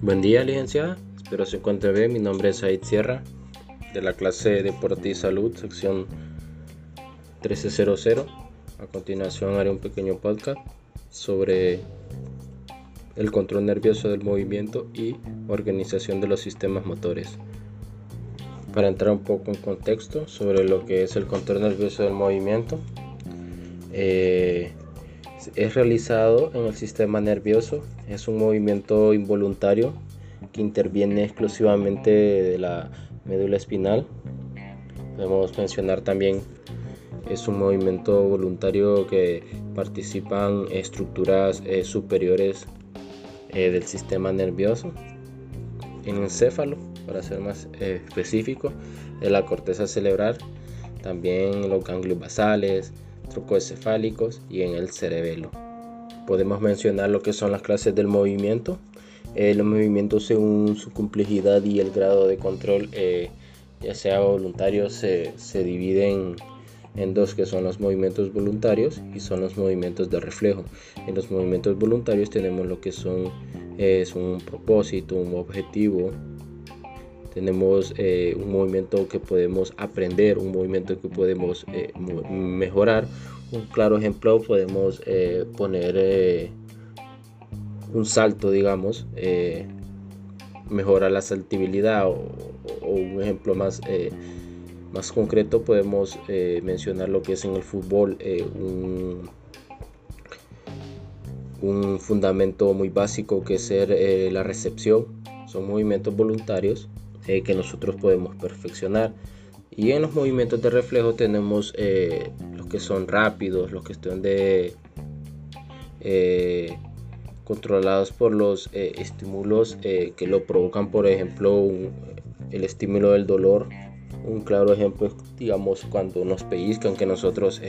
Buen día, licenciada. Espero se encuentre bien. Mi nombre es Said Sierra, de la clase Deporte y Salud, sección 1300. A continuación haré un pequeño podcast sobre el control nervioso del movimiento y organización de los sistemas motores. Para entrar un poco en contexto sobre lo que es el control nervioso del movimiento, eh, es realizado en el sistema nervioso, es un movimiento involuntario que interviene exclusivamente de la médula espinal. Podemos mencionar también es un movimiento voluntario que participan estructuras eh, superiores eh, del sistema nervioso. En el encéfalo, para ser más eh, específico, de la corteza cerebral, también los ganglios basales, trocoencefálicos y en el cerebelo. Podemos mencionar lo que son las clases del movimiento. Eh, los movimientos según su complejidad y el grado de control, eh, ya sea voluntario, se, se dividen en dos que son los movimientos voluntarios y son los movimientos de reflejo. En los movimientos voluntarios tenemos lo que son es un propósito, un objetivo. Tenemos eh, un movimiento que podemos aprender, un movimiento que podemos mejorar, un claro ejemplo podemos eh, poner eh, un salto, digamos, eh, mejora la saltibilidad o, un ejemplo más, más concreto podemos mencionar lo que es en el fútbol un, un, fundamento muy básico que es ser la recepción. Son movimientos voluntarios que nosotros podemos perfeccionar. Y en los movimientos de reflejo tenemos eh, los que son rápidos, los que están de, eh, controlados por los eh, estímulos que lo provocan, por ejemplo, el estímulo del dolor. Un claro ejemplo es, digamos, cuando nos pellizcan, que nosotros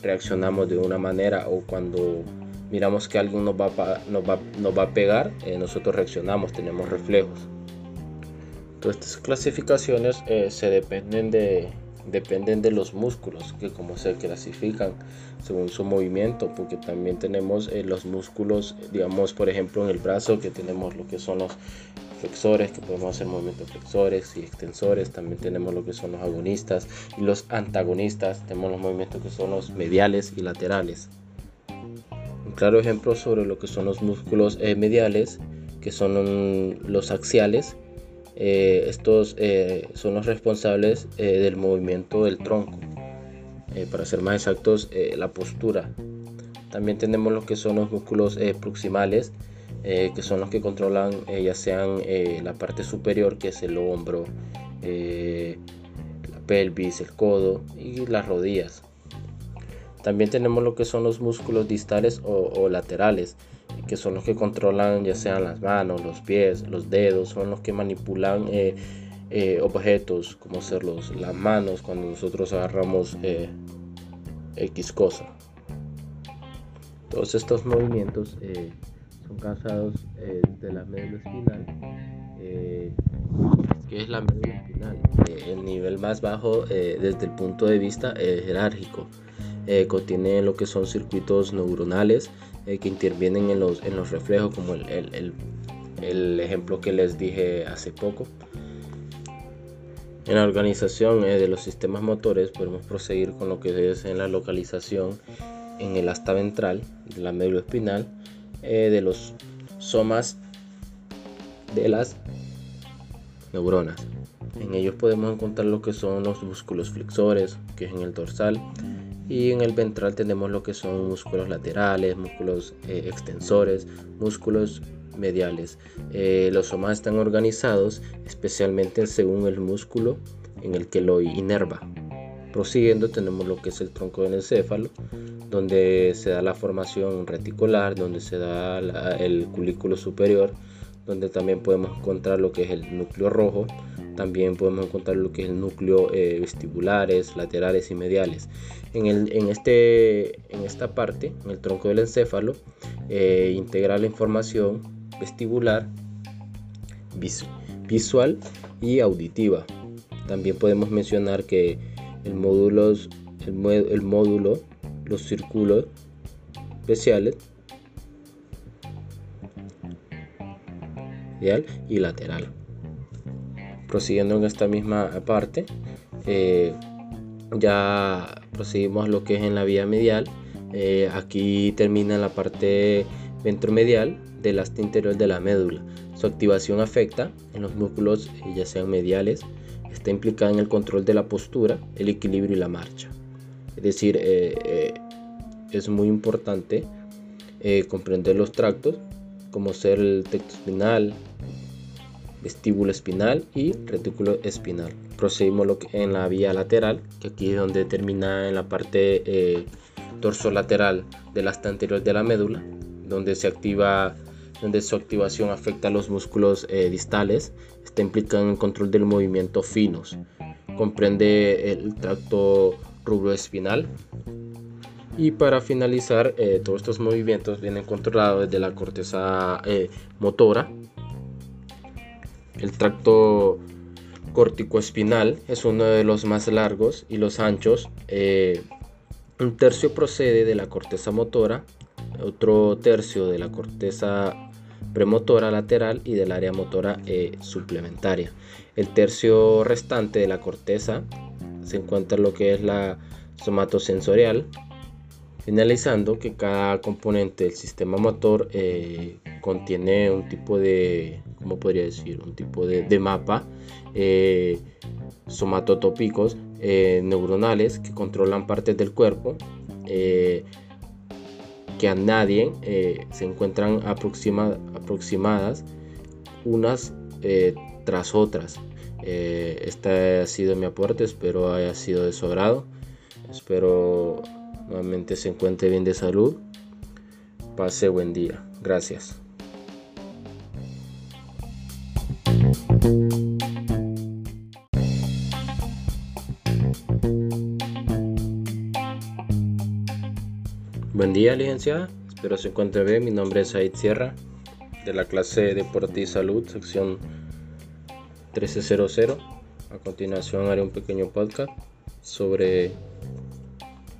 reaccionamos de una manera o cuando miramos que alguien nos va, nos va, nos va a pegar, nosotros reaccionamos, tenemos reflejos. Estas clasificaciones eh, se dependen de, dependen de los músculos, que como se clasifican según su movimiento, porque también tenemos eh, los músculos, digamos, por ejemplo, en el brazo, que tenemos lo que son los flexores, que podemos hacer movimientos flexores y extensores, también tenemos lo que son los agonistas y los antagonistas, tenemos los movimientos que son los mediales y laterales. Un claro ejemplo sobre lo que son los músculos eh, mediales, que son los axiales, eh, estos eh, son los responsables eh, del movimiento del tronco. para ser más exactos, la postura. También tenemos lo que son los músculos proximales, que son los que controlan ya sean la parte superior, que es el hombro, la pelvis, el codo y las rodillas. También tenemos lo que son los músculos distales o laterales, que son los que controlan ya sean las manos, los pies, los dedos, son los que manipulan eh, eh, objetos como ser los, las manos cuando nosotros agarramos eh, X cosa. Todos estos movimientos son causados de la médula espinal, que es la médula espinal, el nivel más bajo desde el punto de vista jerárquico. contiene lo que son circuitos neuronales eh, que intervienen en los, en los reflejos, como el, el, el, ejemplo que les dije hace poco. En la organización eh, de los sistemas motores podemos proseguir con lo que es en la localización en el asta ventral de la médula espinal eh, de los somas de las neuronas. En ellos podemos encontrar lo que son los músculos flexores, que es en el dorsal, y en el ventral tenemos lo que son músculos laterales, músculos eh, extensores, músculos mediales. Eh, los somas están organizados especialmente según el músculo en el que lo inerva. Prosiguiendo tenemos lo que es el tronco del encéfalo, donde se da la formación reticular, donde se da el culículo superior, donde también podemos encontrar lo que es el núcleo rojo, también podemos encontrar lo que es el núcleo eh, vestibulares, laterales y mediales. En, el, en, este, en esta parte, en el tronco del encéfalo, eh, integra la información vestibular, visual y auditiva. También podemos mencionar que el módulo, el módulo los círculos especiales y lateral. Prosiguiendo en esta misma parte, eh, ya procedimos lo que es en la vía medial. Eh, aquí termina la parte ventromedial del asta interior de la médula. Su activación afecta en los músculos, eh, ya sean mediales, está implicada en el control de la postura, el equilibrio y la marcha. Es decir, es muy importante comprender los tractos como ser el tecto espinal, vestíbulo espinal y retículo espinal. Procedimos en la vía lateral, que aquí es donde termina en la parte eh, lateral del asta anterior de la médula, donde se activa donde su activación afecta a los músculos eh, distales, está implicado en el control del movimiento finos. Comprende el tracto rubroespinal, y para finalizar, eh, todos estos movimientos vienen controlados desde la corteza eh, motora. El tracto corticoespinal es uno de los más largos y los anchos. Eh, un tercio procede de la corteza motora, otro tercio de la corteza premotora lateral y del área motora suplementaria. El tercio restante de la corteza se encuentra en lo que es la somatosensorial, Finalizando que cada componente del sistema motor eh, contiene un tipo de, ¿cómo podría decir? Un tipo de, mapa eh, somatotópicos eh, neuronales que controlan partes del cuerpo que a nadie se encuentran aproximadas unas tras otras. este ha sido mi aporte, espero haya sido de su agrado. Espero nuevamente se encuentre bien de salud. Pase buen día. Gracias. Buen día, licenciada. Espero se encuentre bien. Mi nombre es Said Sierra, de la clase de Deporte y Salud, sección 1300. A continuación haré un pequeño podcast sobre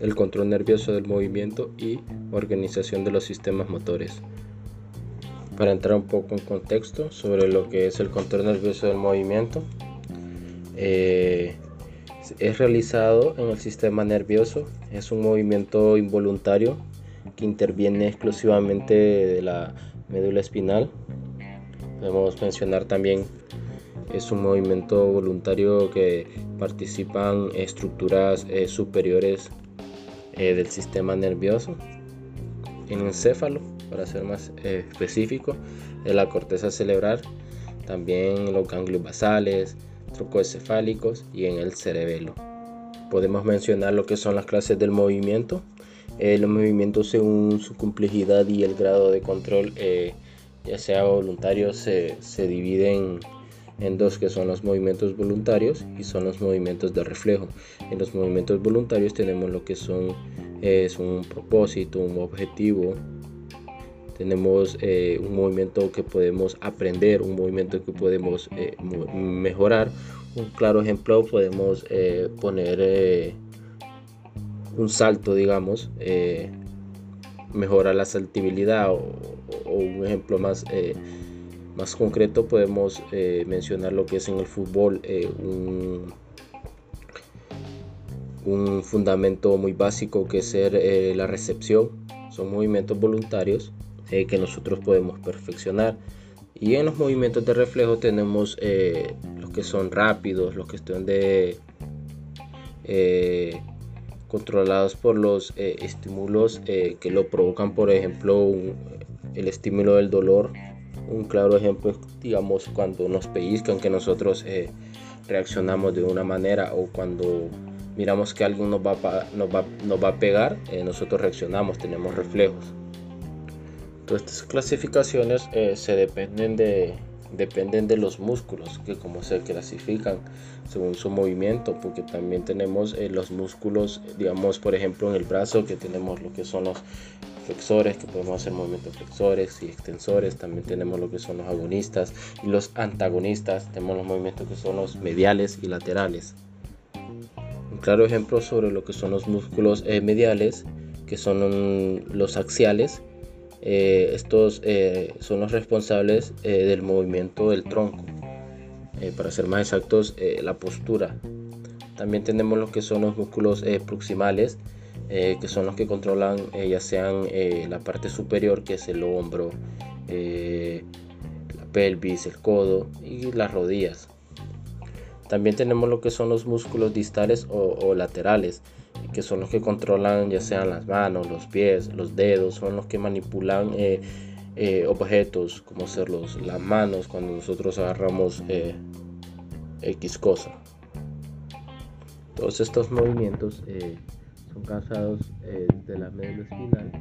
el control nervioso del movimiento y organización de los sistemas motores. Para entrar un poco en contexto sobre lo que es el control nervioso del movimiento, eh, es realizado en el sistema nervioso, es un movimiento involuntario que interviene exclusivamente de la médula espinal. Podemos mencionar también es un movimiento voluntario que participan estructuras eh, superiores eh, del sistema nervioso, en el encéfalo, para ser más eh, específico, en la corteza cerebral, también los ganglios basales, trocoencefálicos y en el cerebelo. Podemos mencionar lo que son las clases del movimiento. Eh, los movimientos según su complejidad y el grado de control, ya sea voluntario, se, se dividen en dos que son los movimientos voluntarios y son los movimientos de reflejo. En los movimientos voluntarios tenemos lo que son es un propósito, un objetivo. Tenemos eh, un movimiento que podemos aprender, un movimiento que podemos eh, mejorar. Un claro ejemplo podemos eh, poner un salto, digamos, mejora la saltibilidad o, un ejemplo más más concreto podemos mencionar lo que es en el fútbol eh, un, fundamento muy básico que es ser la recepción. Son movimientos voluntarios que nosotros podemos perfeccionar. Y en los movimientos de reflejo tenemos los que son rápidos, los que están de controlados por los estímulos que lo provocan, por ejemplo, el estímulo del dolor un claro ejemplo es, digamos, cuando nos pellizcan, que nosotros eh, reaccionamos de una manera o cuando miramos que alguien nos va a, nos va, nos va a pegar, eh, nosotros reaccionamos, tenemos reflejos. Todas estas clasificaciones eh, se dependen de, dependen de los músculos, que como se clasifican según su movimiento, porque también tenemos los músculos, digamos, por ejemplo, en el brazo, que tenemos lo que son los flexores, que podemos hacer movimientos flexores y extensores. También tenemos lo que son los agonistas y los antagonistas. Tenemos los movimientos que son los mediales y laterales. Un claro ejemplo sobre lo que son los músculos eh, mediales que son los axiales. Eh, estos eh, son los responsables eh, del movimiento del tronco. para ser más exactos, la postura. También tenemos lo que son los músculos proximales, que son los que controlan ya sean la parte superior, que es el hombro, la pelvis, el codo y las rodillas. También tenemos lo que son los músculos distales o laterales, que son los que controlan ya sean las manos, los pies, los dedos, son los que manipulan eh, eh, objetos como ser los, las manos cuando nosotros agarramos eh, X cosa. Todos estos movimientos son causados de la médula espinal,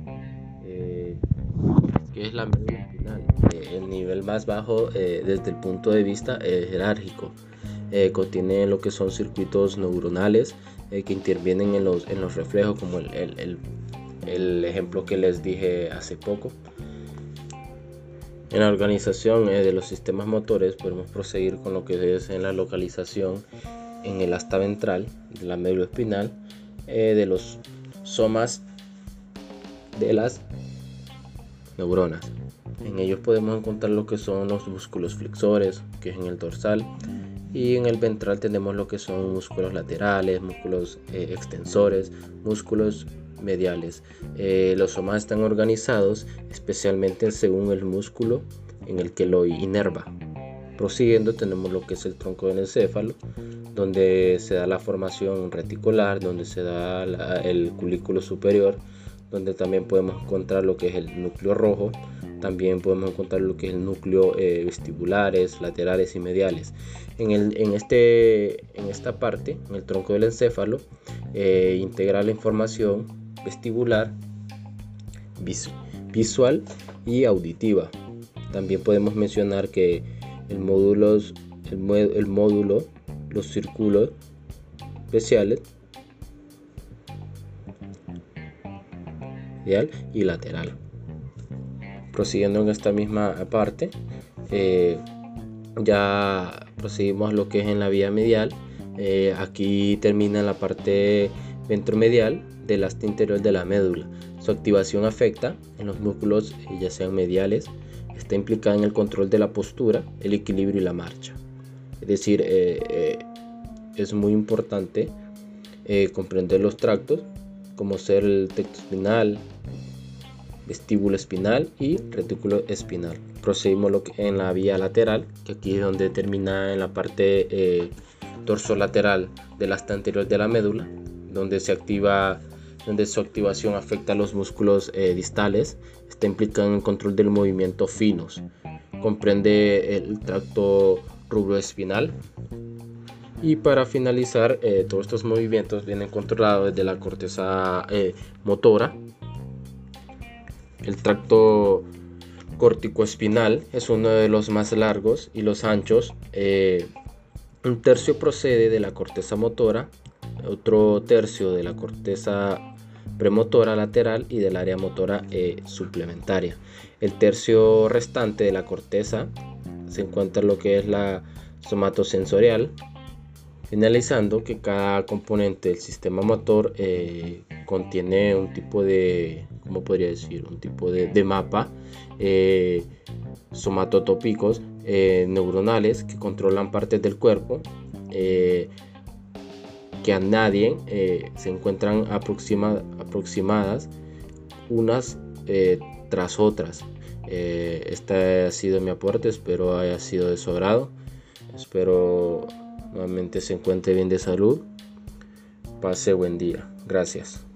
que es la médula espinal, el nivel más bajo desde el punto de vista jerárquico. Contiene lo que son circuitos neuronales eh, que intervienen en los, en los reflejos, como el, el, el, ejemplo que les dije hace poco. En la organización eh, de los sistemas motores podemos proseguir con lo que es en la localización en el asta ventral de la médula espinal eh, de los somas de las neuronas. En ellos podemos encontrar lo que son los músculos flexores, que es en el dorsal, y en el ventral tenemos lo que son músculos laterales, músculos eh, extensores, músculos mediales. Eh, los somas están organizados especialmente según el músculo en el que lo inerva. Prosiguiendo tenemos lo que es el tronco del encéfalo, donde se da la formación reticular, donde se da el culículo superior, donde también podemos encontrar lo que es el núcleo rojo, también podemos encontrar lo que es el núcleo eh, vestibulares, laterales y mediales. En, el, en, este, en esta parte, en el tronco del encéfalo, eh, integra la información vestibular, visual y auditiva. También podemos mencionar que el módulo, el módulo los círculos especiales y lateral. Prosiguiendo en esta misma parte, eh, ya proseguimos lo que es en la vía medial. Eh, aquí termina la parte ventromedial del asta interior de la médula. Su activación afecta en los músculos, eh, ya sean mediales, está implicada en el control de la postura, el equilibrio y la marcha. Es decir, es muy importante comprender los tractos como ser el texto espinal, vestíbulo espinal y retículo espinal. Procedimos en la vía lateral, que aquí es donde termina en la parte eh, lateral del asta anterior de la médula, donde se activa donde su activación afecta a los músculos eh, distales, está implicado en el control del movimiento finos. Comprende el tracto rubroespinal. Y para finalizar, eh, todos estos movimientos vienen controlados desde la corteza eh, motora, el tracto corticoespinal es uno de los más largos y los anchos. Eh, un tercio procede de la corteza motora, otro tercio de la corteza premotora lateral y del área motora eh, suplementaria. El tercio restante de la corteza se encuentra lo que es la somatosensorial, finalizando que cada componente del sistema motor eh, contiene un tipo de ¿cómo podría decir? Un tipo de, mapa eh, somatotópicos eh, neuronales que controlan partes del cuerpo eh, que a nadie se encuentran aproximadas unas tras otras. este ha sido mi aporte, espero haya sido de su agrado. Espero nuevamente se encuentre bien de salud. Pase buen día. Gracias.